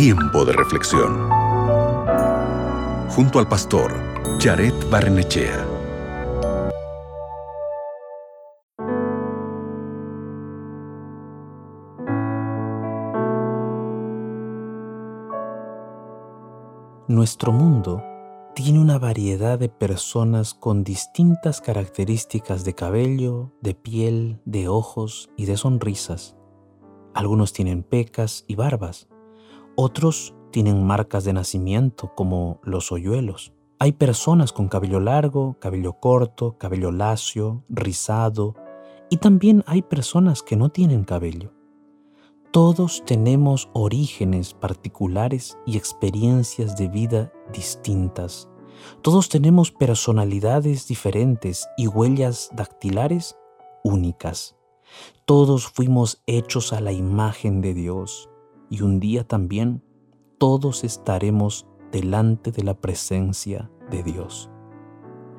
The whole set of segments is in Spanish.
Tiempo de reflexión. Junto al pastor Jared Barnechea. Nuestro mundo tiene una variedad de personas con distintas características de cabello, de piel, de ojos y de sonrisas. Algunos tienen pecas y barbas, otros tienen marcas de nacimiento como los hoyuelos. Hay personas con cabello largo, cabello corto, cabello lacio, rizado, y también hay personas que no tienen cabello. Todos tenemos orígenes particulares y experiencias de vida distintas. Todos tenemos personalidades diferentes y huellas dactilares únicas. Todos fuimos hechos a la imagen de Dios y un día también todos estaremos delante de la presencia de Dios.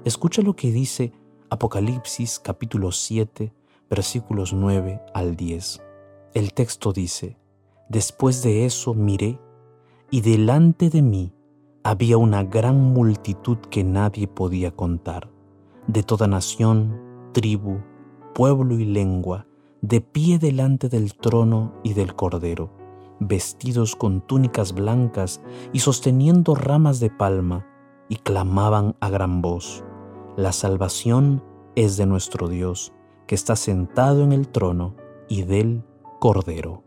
Escucha lo que dice Apocalipsis capítulo 7 versículos 9 al 10. El texto dice, Después de eso miré, y delante de mí había una gran multitud que nadie podía contar, de toda nación, tribu, pueblo y lengua, de pie delante del trono y del Cordero vestidos con túnicas blancas y sosteniendo ramas de palma, y clamaban a gran voz, La salvación es de nuestro Dios, que está sentado en el trono y del Cordero.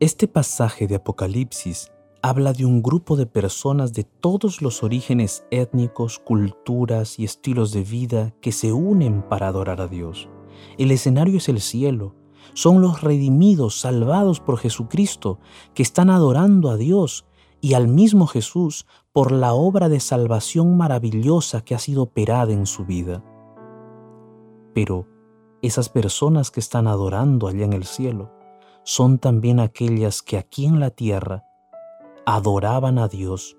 Este pasaje de Apocalipsis habla de un grupo de personas de todos los orígenes étnicos, culturas y estilos de vida que se unen para adorar a Dios. El escenario es el cielo, son los redimidos, salvados por Jesucristo, que están adorando a Dios y al mismo Jesús por la obra de salvación maravillosa que ha sido operada en su vida. Pero esas personas que están adorando allá en el cielo son también aquellas que aquí en la tierra adoraban a Dios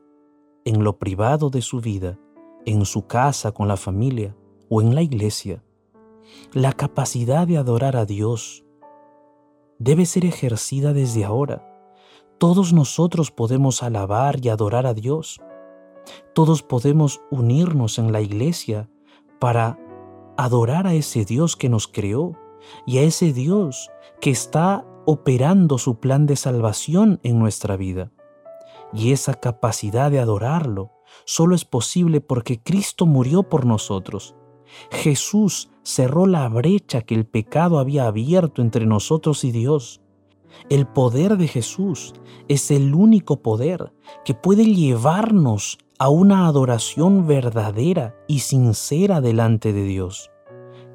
en lo privado de su vida, en su casa con la familia o en la iglesia. La capacidad de adorar a Dios debe ser ejercida desde ahora. Todos nosotros podemos alabar y adorar a Dios. Todos podemos unirnos en la iglesia para adorar a ese Dios que nos creó y a ese Dios que está operando su plan de salvación en nuestra vida. Y esa capacidad de adorarlo solo es posible porque Cristo murió por nosotros. Jesús cerró la brecha que el pecado había abierto entre nosotros y Dios. El poder de Jesús es el único poder que puede llevarnos a una adoración verdadera y sincera delante de Dios.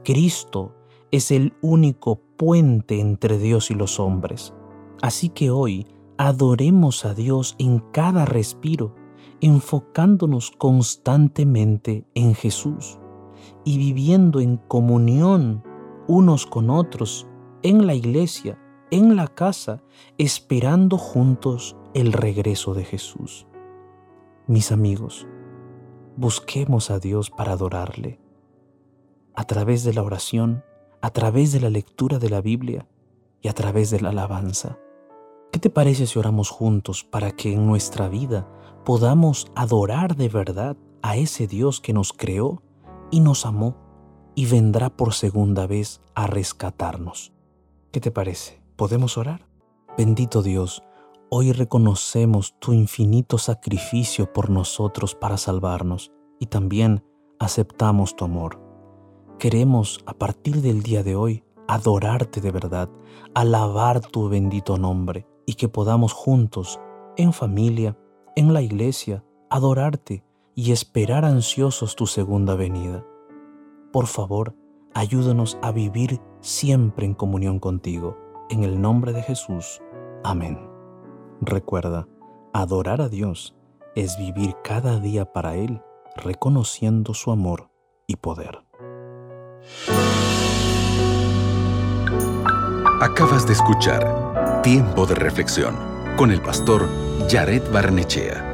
Cristo es el único puente entre Dios y los hombres. Así que hoy adoremos a Dios en cada respiro, enfocándonos constantemente en Jesús y viviendo en comunión unos con otros en la iglesia, en la casa, esperando juntos el regreso de Jesús. Mis amigos, busquemos a Dios para adorarle, a través de la oración, a través de la lectura de la Biblia y a través de la alabanza. ¿Qué te parece si oramos juntos para que en nuestra vida podamos adorar de verdad a ese Dios que nos creó y nos amó y vendrá por segunda vez a rescatarnos. ¿Qué te parece? ¿Podemos orar? Bendito Dios, hoy reconocemos tu infinito sacrificio por nosotros para salvarnos y también aceptamos tu amor. Queremos a partir del día de hoy adorarte de verdad, alabar tu bendito nombre y que podamos juntos, en familia, en la iglesia, adorarte y esperar ansiosos tu segunda venida. Por favor, ayúdanos a vivir siempre en comunión contigo. En el nombre de Jesús. Amén. Recuerda, adorar a Dios es vivir cada día para Él, reconociendo su amor y poder. Acabas de escuchar Tiempo de Reflexión con el pastor Jared Barnechea.